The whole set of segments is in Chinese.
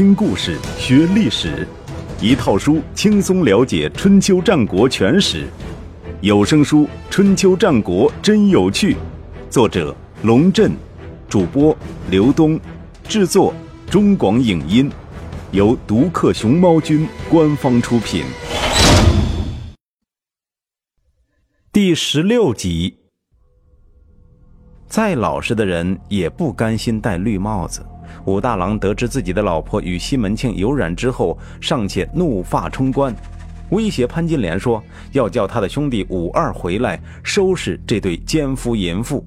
听故事学历史，一套书轻松了解春秋战国全史。有声书《春秋战国真有趣》，作者龙震，主播刘东，制作中广影音，由独克熊猫君官方出品。第十六集。再老实的人也不甘心戴绿帽子。武大郎得知自己的老婆与西门庆有染之后，尚且怒发冲冠，威胁潘金莲说要叫他的兄弟武二回来收拾这对奸夫淫妇。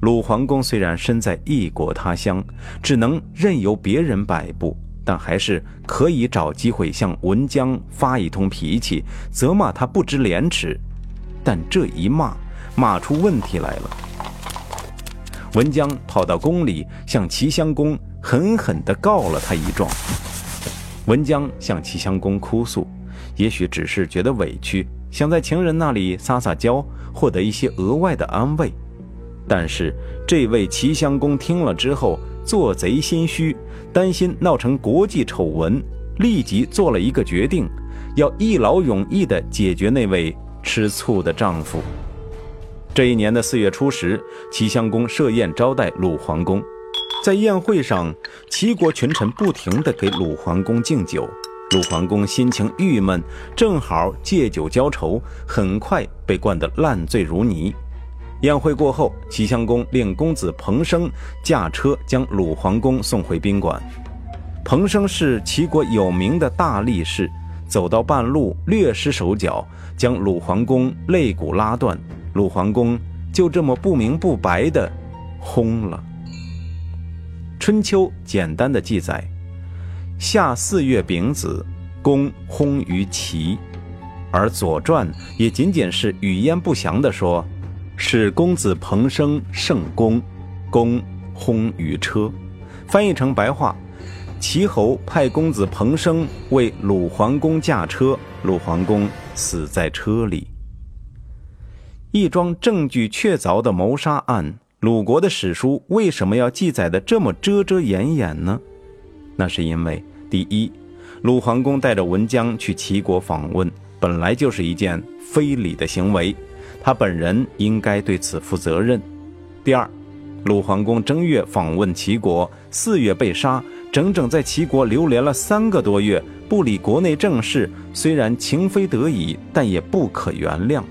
鲁桓公虽然身在异国他乡，只能任由别人摆布，但还是可以找机会向文姜发一通脾气，责骂他不知廉耻。但这一骂，骂出问题来了。文姜跑到宫里，向齐襄公狠狠地告了他一状。文姜向齐襄公哭诉，也许只是觉得委屈，想在情人那里撒撒娇，获得一些额外的安慰。但是这位齐襄公听了之后，做贼心虚，担心闹成国际丑闻，立即做了一个决定，要一劳永逸地解决那位吃醋的丈夫。这一年的四月初十，齐襄公设宴招待鲁桓公。在宴会上，齐国群臣不停地给鲁桓公敬酒。鲁桓公心情郁闷，正好借酒浇愁，很快被灌得烂醉如泥。宴会过后，齐襄公令公子彭生驾车将鲁桓公送回宾馆。彭生是齐国有名的大力士，走到半路略失手脚，将鲁桓公肋骨拉断。鲁桓公就这么不明不白的轰了。春秋简单的记载：夏四月丙子，公轰于齐；而左传也仅仅是语焉不详的说，是公子彭生胜公，公轰于车。翻译成白话：齐侯派公子彭生为鲁桓公驾车，鲁桓公死在车里。一桩证据确凿的谋杀案，鲁国的史书为什么要记载的这么遮遮掩掩呢？那是因为，第一，鲁桓公带着文姜去齐国访问，本来就是一件非礼的行为，他本人应该对此负责任；第二，鲁桓公正月访问齐国，四月被杀，整整在齐国流连了三个多月，不理国内政事，虽然情非得已，但也不可原谅；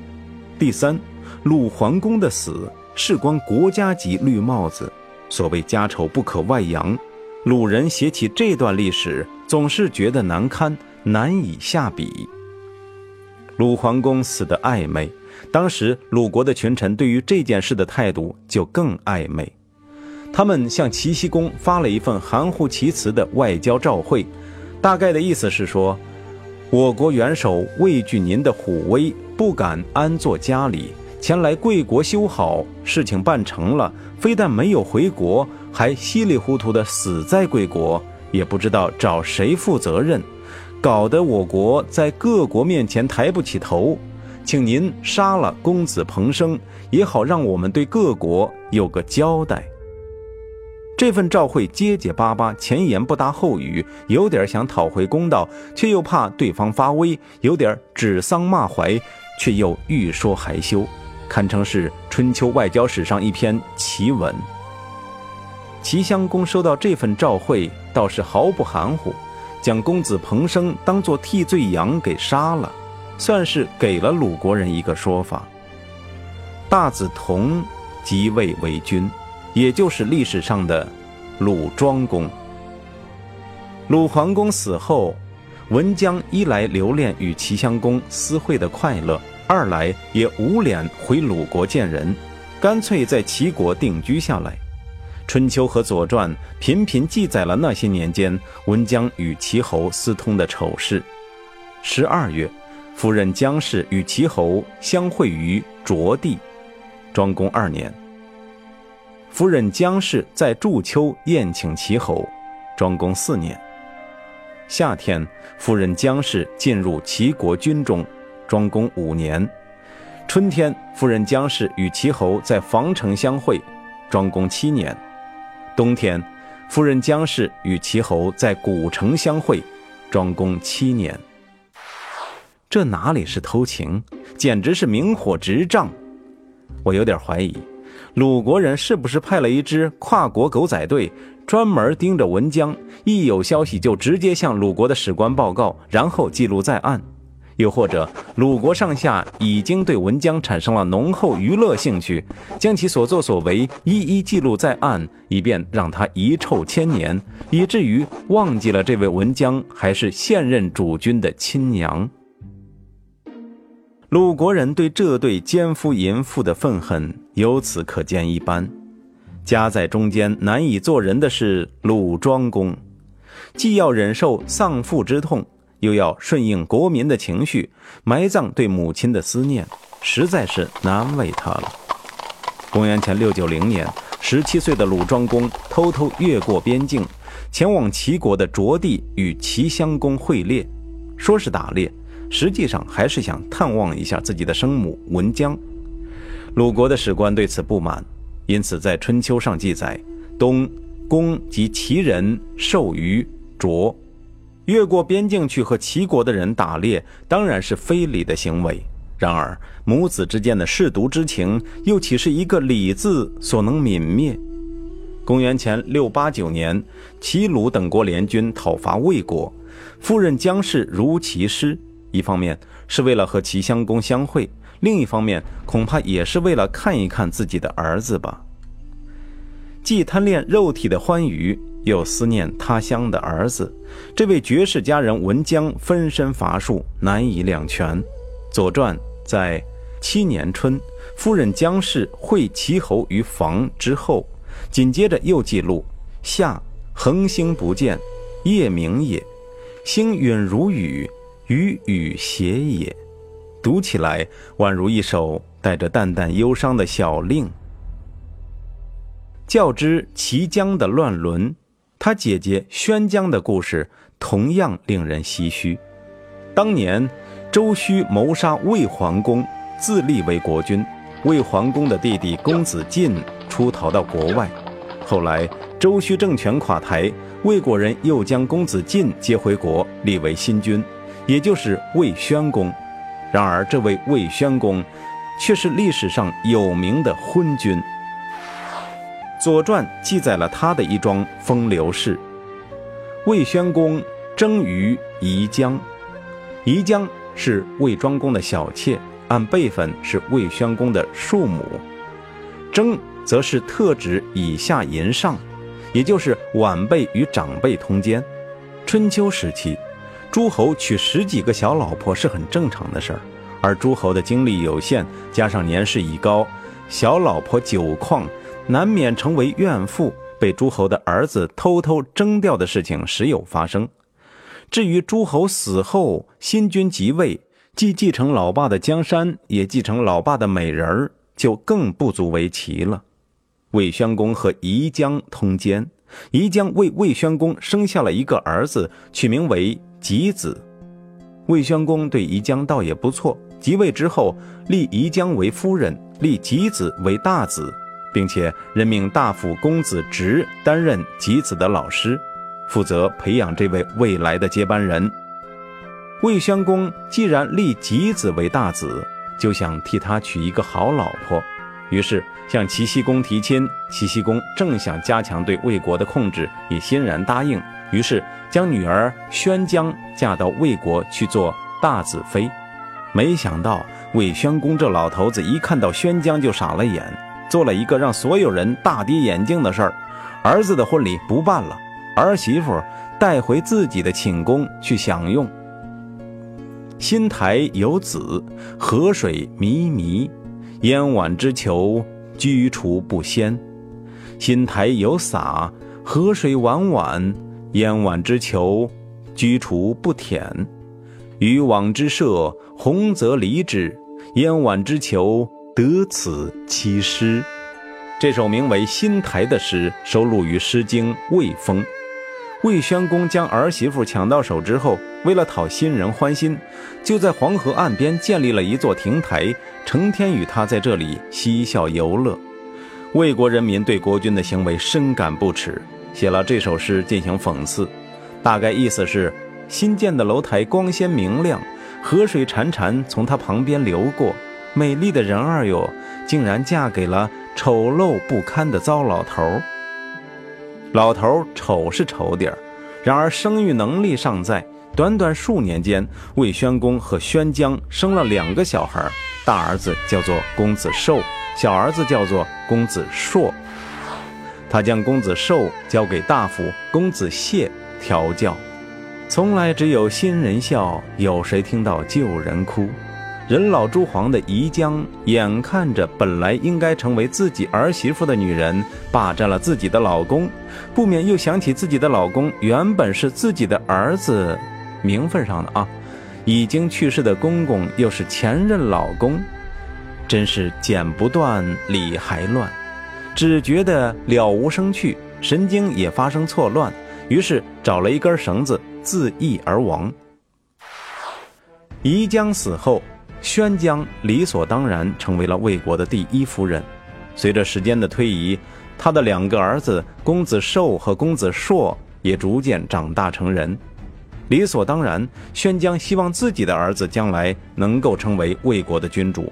第三。鲁桓公的死事关国家级绿帽子，所谓家丑不可外扬。鲁人写起这段历史，总是觉得难堪，难以下笔。鲁桓公死的暧昧，当时鲁国的群臣对于这件事的态度就更暧昧。他们向齐僖公发了一份含糊其辞的外交照会，大概的意思是说，我国元首畏惧您的虎威，不敢安坐家里。前来贵国修好，事情办成了，非但没有回国，还稀里糊涂的死在贵国，也不知道找谁负责任，搞得我国在各国面前抬不起头。请您杀了公子彭生，也好让我们对各国有个交代。这份照会结结巴巴，前言不搭后语，有点想讨回公道，却又怕对方发威，有点指桑骂槐，却又欲说还休。堪称是春秋外交史上一篇奇文。齐襄公收到这份诏会，倒是毫不含糊，将公子彭生当作替罪羊给杀了，算是给了鲁国人一个说法。大子同即位为君，也就是历史上的鲁庄公。鲁桓公死后，文姜一来留恋与齐襄公私会的快乐。二来也无脸回鲁国见人，干脆在齐国定居下来。春秋和左传频频记载了那些年间文姜与齐侯私通的丑事。十二月，夫人姜氏与齐侯相会于卓地，庄公二年。夫人姜氏在祝秋宴请齐侯，庄公四年。夏天，夫人姜氏进入齐国军中。庄公五年，春天，夫人姜氏与齐侯在防城相会。庄公七年，冬天，夫人姜氏与齐侯在古城相会，庄公七年。这哪里是偷情，简直是明火执仗！我有点怀疑，鲁国人是不是派了一支跨国狗仔队，专门盯着文姜，一有消息就直接向鲁国的史官报告，然后记录在案。又或者，鲁国上下已经对文姜产生了浓厚娱乐兴趣，将其所作所为一一记录在案，以便让他遗臭千年，以至于忘记了这位文姜还是现任主君的亲娘。鲁国人对这对奸夫淫妇的愤恨，由此可见一斑。夹在中间难以做人的是鲁庄公，既要忍受丧父之痛。又要顺应国民的情绪，埋葬对母亲的思念，实在是难为他了。公元前六九零年，十七岁的鲁庄公偷偷越过边境，前往齐国的卓地与齐襄公会猎。说是打猎，实际上还是想探望一下自己的生母文姜。鲁国的史官对此不满，因此在春秋上记载：东公及齐人授于卓。越过边境去和齐国的人打猎，当然是非礼的行为。然而，母子之间的舐犊之情，又岂是一个“礼”字所能泯灭？公元前六八九年，齐鲁等国联军讨伐魏国，夫人姜氏如其师。一方面是为了和齐襄公相会，另一方面恐怕也是为了看一看自己的儿子吧。既贪恋肉体的欢愉。又思念他乡的儿子，这位绝世佳人文姜分身乏术，难以两全。《左传》在七年春，夫人姜氏会齐侯于房之后，紧接着又记录：夏恒星不见，夜明也；星陨如雨，雨雨斜也。读起来宛如一首带着淡淡忧伤的小令。较之齐姜的乱伦。他姐姐宣姜的故事同样令人唏嘘。当年周须谋杀魏桓公，自立为国君。魏桓公的弟弟公子晋出逃到国外，后来周须政权垮台，魏国人又将公子晋接回国，立为新君，也就是魏宣公。然而，这位魏宣公却是历史上有名的昏君。《左传》记载了他的一桩风流事：魏宣公征于宜姜，宜姜是魏庄公的小妾，按辈分是魏宣公的庶母。征则是特指以下淫上，也就是晚辈与长辈通奸。春秋时期，诸侯娶十几个小老婆是很正常的事儿，而诸侯的精力有限，加上年事已高，小老婆久旷。难免成为怨妇，被诸侯的儿子偷偷征掉的事情时有发生。至于诸侯死后新君即位，既继承老爸的江山，也继承老爸的美人儿，就更不足为奇了。魏宣公和宜姜通奸，宜姜为魏宣公生下了一个儿子，取名为吉子。魏宣公对宜姜倒也不错，即位之后立宜姜为夫人，立吉子为大子。并且任命大夫公子直担任吉子的老师，负责培养这位未来的接班人。魏宣公既然立吉子为大子，就想替他娶一个好老婆，于是向齐僖公提亲。齐僖公正想加强对魏国的控制，也欣然答应，于是将女儿宣姜嫁到魏国去做大子妃。没想到魏宣公这老头子一看到宣姜就傻了眼。做了一个让所有人大跌眼镜的事儿，儿子的婚礼不办了，儿媳妇带回自己的寝宫去享用。新台有子，河水靡靡，燕婉之裘，居处不鲜。新台有洒，河水婉婉，燕婉之裘，居处不舔。渔网之设，鸿则离之，燕婉之裘。得此七诗，这首名为《新台》的诗收录于《诗经·魏风》。魏宣公将儿媳妇抢到手之后，为了讨新人欢心，就在黄河岸边建立了一座亭台，成天与他在这里嬉笑游乐。魏国人民对国君的行为深感不耻，写了这首诗进行讽刺，大概意思是：新建的楼台光鲜明亮，河水潺潺从它旁边流过，美丽的人儿哟，竟然嫁给了丑陋不堪的糟老头儿。老头儿丑是丑点儿，然而生育能力尚在。短短数年间，魏宣公和宣姜生了两个小孩，大儿子叫做公子寿，小儿子叫做公子硕。他将公子寿交给大夫公子燮调教，从来只有新人笑，有谁听到旧人哭？人老珠黄的宜江，眼看着本来应该成为自己儿媳妇的女人霸占了自己的老公，不免又想起自己的老公原本是自己的儿子，名分上的啊，已经去世的公公又是前任老公，真是剪不断理还乱，只觉得了无生趣，神经也发生错乱，于是找了一根绳子自缢而亡。宜江死后。宣姜理所当然成为了魏国的第一夫人。随着时间的推移，他的两个儿子公子寿和公子硕也逐渐长大成人。理所当然，宣姜希望自己的儿子将来能够成为魏国的君主。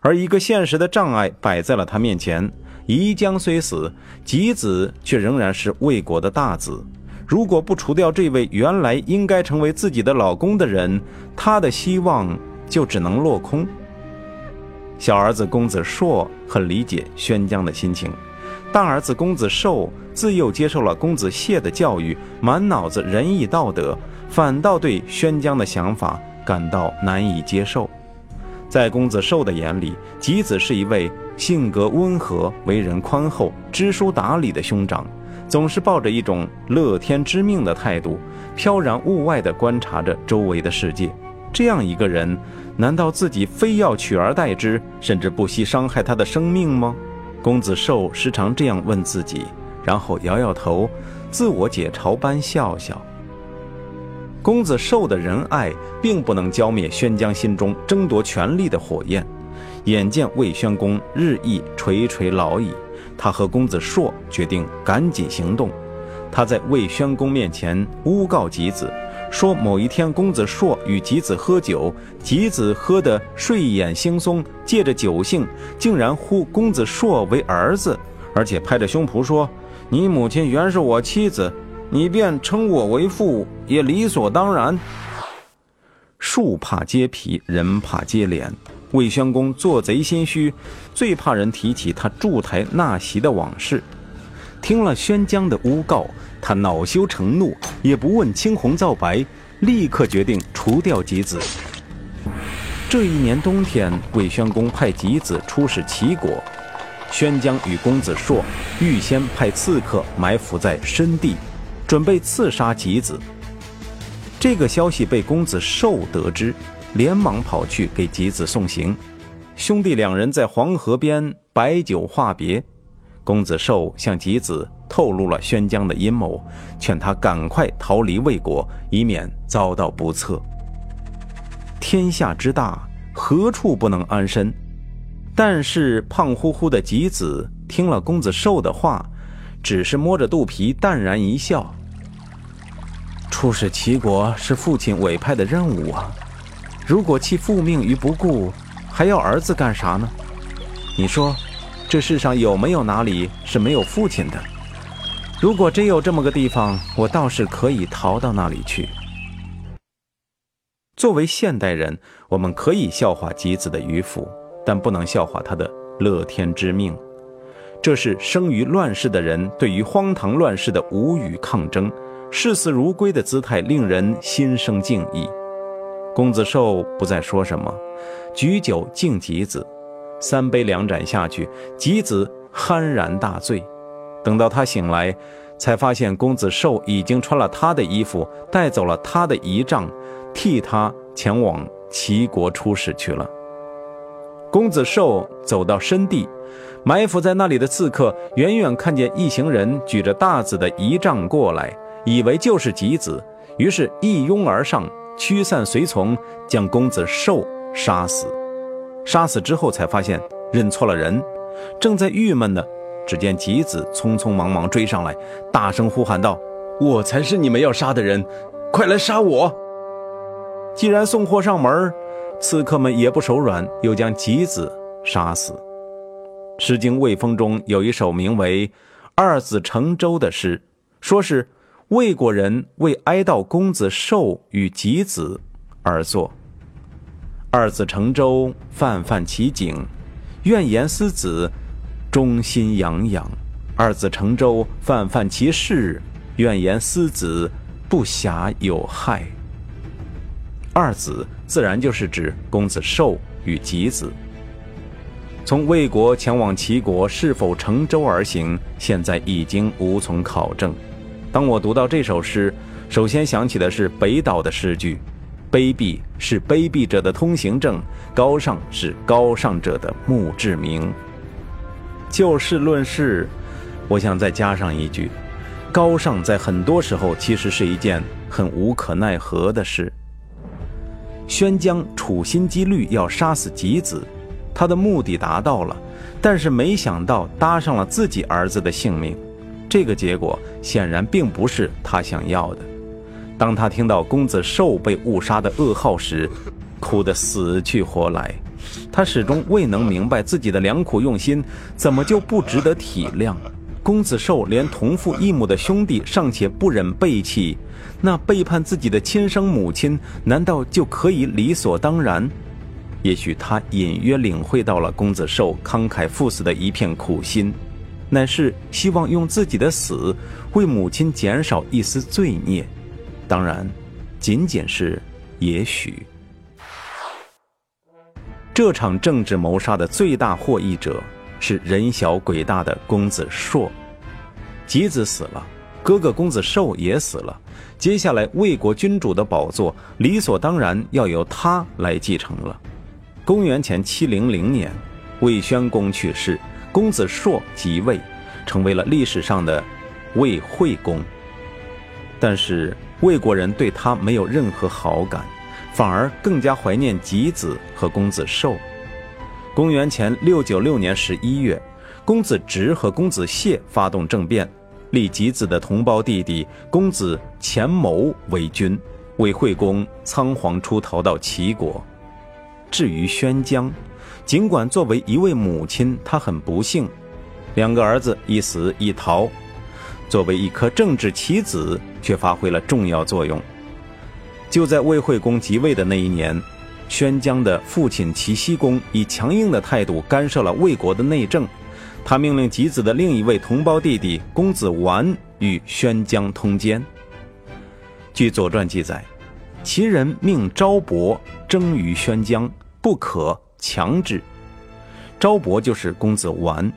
而一个现实的障碍摆在了他面前：宜姜虽死，吉子却仍然是魏国的大子。如果不除掉这位原来应该成为自己的老公的人，他的希望。就只能落空。小儿子公子硕很理解宣姜的心情，大儿子公子寿自幼接受了公子燮的教育，满脑子仁义道德，反倒对宣姜的想法感到难以接受。在公子寿的眼里，吉子是一位性格温和、为人宽厚、知书达理的兄长，总是抱着一种乐天知命的态度，飘然物外地观察着周围的世界。这样一个人。难道自己非要取而代之，甚至不惜伤害他的生命吗？公子寿时常这样问自己，然后摇摇头，自我解嘲般笑笑。公子寿的仁爱并不能浇灭宣姜心中争夺权力的火焰。眼见魏宣公日益垂垂老矣，他和公子硕决定赶紧行动。他在魏宣公面前诬告吉子。说某一天，公子硕与吉子喝酒，吉子喝得睡眼惺忪，借着酒兴，竟然呼公子硕为儿子，而且拍着胸脯说：“你母亲原是我妻子，你便称我为父，也理所当然。”树怕揭皮，人怕揭脸。魏宣公做贼心虚，最怕人提起他筑台纳席的往事。听了宣姜的诬告。他恼羞成怒，也不问青红皂白，立刻决定除掉吉子。这一年冬天，魏宣公派吉子出使齐国，宣姜与公子硕预先派刺客埋伏在深地，准备刺杀吉子。这个消息被公子寿得知，连忙跑去给吉子送行。兄弟两人在黄河边摆酒话别。公子寿向吉子透露了宣姜的阴谋，劝他赶快逃离魏国，以免遭到不测。天下之大，何处不能安身？但是胖乎乎的吉子听了公子寿的话，只是摸着肚皮淡然一笑。出使齐国是父亲委派的任务啊，如果弃父命于不顾，还要儿子干啥呢？你说？这世上有没有哪里是没有父亲的？如果真有这么个地方，我倒是可以逃到那里去。作为现代人，我们可以笑话吉子的迂腐，但不能笑话他的乐天知命。这是生于乱世的人对于荒唐乱世的无语抗争，视死如归的姿态令人心生敬意。公子寿不再说什么，举酒敬吉子。三杯两盏下去，吉子酣然大醉。等到他醒来，才发现公子寿已经穿了他的衣服，带走了他的仪仗，替他前往齐国出使去了。公子寿走到深地，埋伏在那里的刺客远远看见一行人举着大子的仪仗过来，以为就是吉子，于是一拥而上，驱散随从，将公子寿杀死。杀死之后才发现认错了人，正在郁闷呢，只见吉子匆匆忙忙追上来，大声呼喊道：“我才是你们要杀的人，快来杀我！”既然送货上门，刺客们也不手软，又将吉子杀死。《诗经·魏风》中有一首名为《二子乘舟》的诗，说是魏国人为哀悼公子寿与吉子而作。二子乘舟，泛泛其景，怨言思子，忠心洋洋。二子乘舟，泛泛其事，怨言思子，不暇有害。二子自然就是指公子寿与吉子。从魏国前往齐国是否乘舟而行，现在已经无从考证。当我读到这首诗，首先想起的是北岛的诗句：“卑鄙是卑鄙者的通行证，高尚是高尚者的墓志铭。”就事论事，我想再加上一句：高尚在很多时候其实是一件很无可奈何的事。宣姜处心积虑要杀死吉子，他的目的达到了，但是没想到搭上了自己儿子的性命，这个结果显然并不是他想要的。当他听到公子寿被误杀的噩耗时，哭得死去活来。他始终未能明白自己的良苦用心怎么就不值得体谅。公子寿连同父异母的兄弟尚且不忍背弃。那背叛自己的亲生母亲，难道就可以理所当然？也许他隐约领会到了公子寿慷慨赴死的一片苦心，乃是希望用自己的死为母亲减少一丝罪孽。当然，仅仅是也许。这场政治谋杀的最大获益者是人小鬼大的公子硕，吉子死了。哥哥公子寿也死了，接下来魏国君主的宝座理所当然要由他来继承了。公元前七零零年，魏宣公去世，公子硕即位，成为了历史上的魏惠公。但是魏国人对他没有任何好感，反而更加怀念吉子和公子寿。公元前六九六年十一月，公子直和公子燮发动政变。立吉子的同胞弟弟公子钱谋为君，魏惠公仓皇出逃到齐国。至于宣姜，尽管作为一位母亲，她很不幸，两个儿子一死一逃，作为一颗政治棋子，却发挥了重要作用。就在魏惠公即位的那一年，宣姜的父亲齐僖公以强硬的态度干涉了魏国的内政。他命令吉子的另一位同胞弟弟公子完与宣姜通奸。据《左传》记载，齐人命昭伯征于宣姜，不可强制。昭伯就是公子完。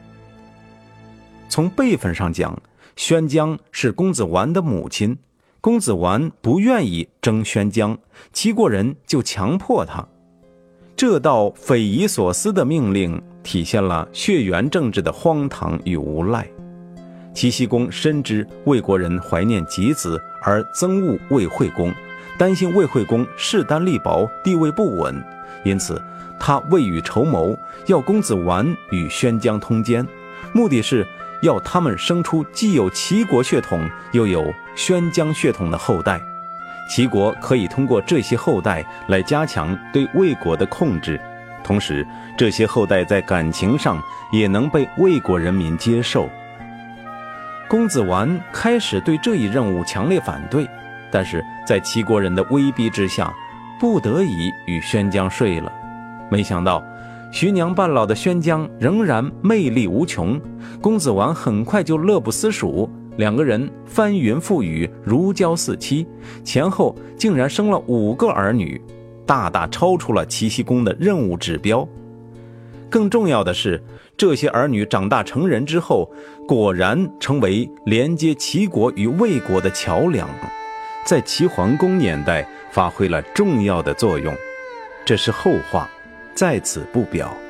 从辈分上讲，宣姜是公子完的母亲，公子完不愿意争宣姜，齐国人就强迫他。这道匪夷所思的命令。体现了血缘政治的荒唐与无赖。齐僖公深知魏国人怀念吉子而憎恶魏惠公，担心魏惠公势单力薄、地位不稳，因此他未雨绸缪，要公子完与宣姜通奸，目的是要他们生出既有齐国血统又有宣姜血统的后代，齐国可以通过这些后代来加强对魏国的控制。同时，这些后代在感情上也能被魏国人民接受。公子完开始对这一任务强烈反对，但是在齐国人的威逼之下，不得已与宣姜睡了。没想到，徐娘半老的宣姜仍然魅力无穷，公子完很快就乐不思蜀，两个人翻云覆雨，如胶似漆，前后竟然生了五个儿女。大大超出了齐僖公的任务指标。更重要的是，这些儿女长大成人之后，果然成为连接齐国与魏国的桥梁，在齐桓公年代发挥了重要的作用。这是后话，在此不表。